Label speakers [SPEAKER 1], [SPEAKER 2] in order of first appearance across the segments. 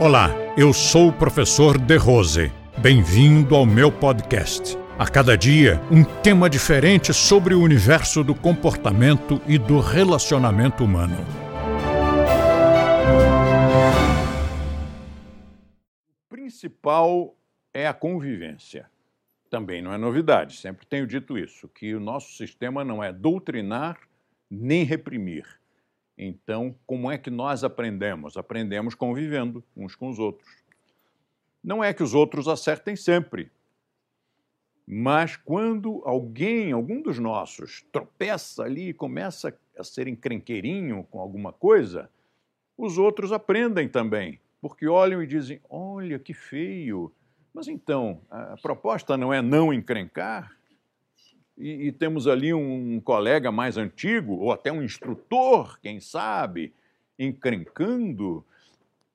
[SPEAKER 1] Olá, eu sou o professor De Rose. Bem-vindo ao meu podcast. A cada dia, um tema diferente sobre o universo do comportamento e do relacionamento humano. O principal é a convivência. Também não é novidade, sempre tenho dito isso, que o nosso sistema não é doutrinar nem reprimir então, como é que nós aprendemos? Aprendemos convivendo uns com os outros. Não é que os outros acertem sempre, mas quando alguém, algum dos nossos, tropeça ali e começa a ser encrenqueirinho com alguma coisa, os outros aprendem também, porque olham e dizem: Olha que feio. Mas então, a proposta não é não encrencar? E, e temos ali um, colega mais antigo, ou até um instrutor, quem sabe, encrencando,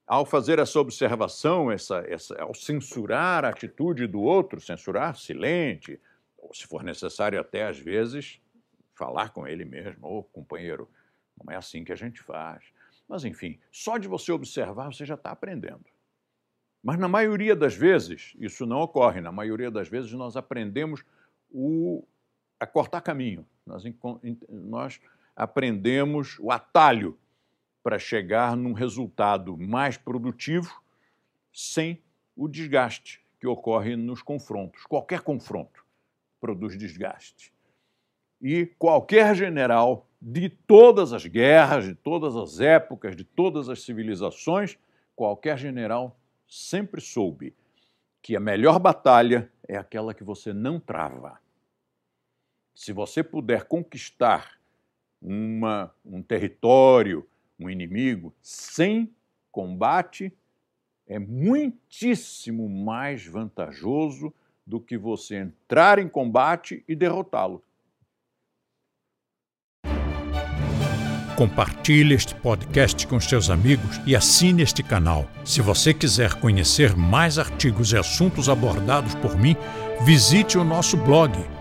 [SPEAKER 1] ao fazer essa observação, essa, essa, ao censurar a atitude do outro, censurar silente, ou se for necessário até às vezes falar com ele mesmo, ô oh, companheiro, não é assim que a gente faz. Mas enfim, só de você observar você já está aprendendo. Mas na maioria das vezes isso não ocorre, na maioria das vezes nós aprendemos o a cortar caminho. Nós, nós aprendemos o atalho para chegar num resultado mais produtivo sem o desgaste que ocorre nos confrontos. Qualquer confronto produz desgaste. E qualquer general de todas as guerras, de todas as épocas, de todas as civilizações, qualquer general sempre soube que a melhor batalha é aquela que você não trava se você puder conquistar uma, um território, um inimigo, sem combate, é muitíssimo mais vantajoso do que você entrar em combate e derrotá-lo. Compartilhe este podcast com seus amigos e assine este canal. Se você quiser conhecer mais artigos e assuntos abordados por mim, visite o nosso blog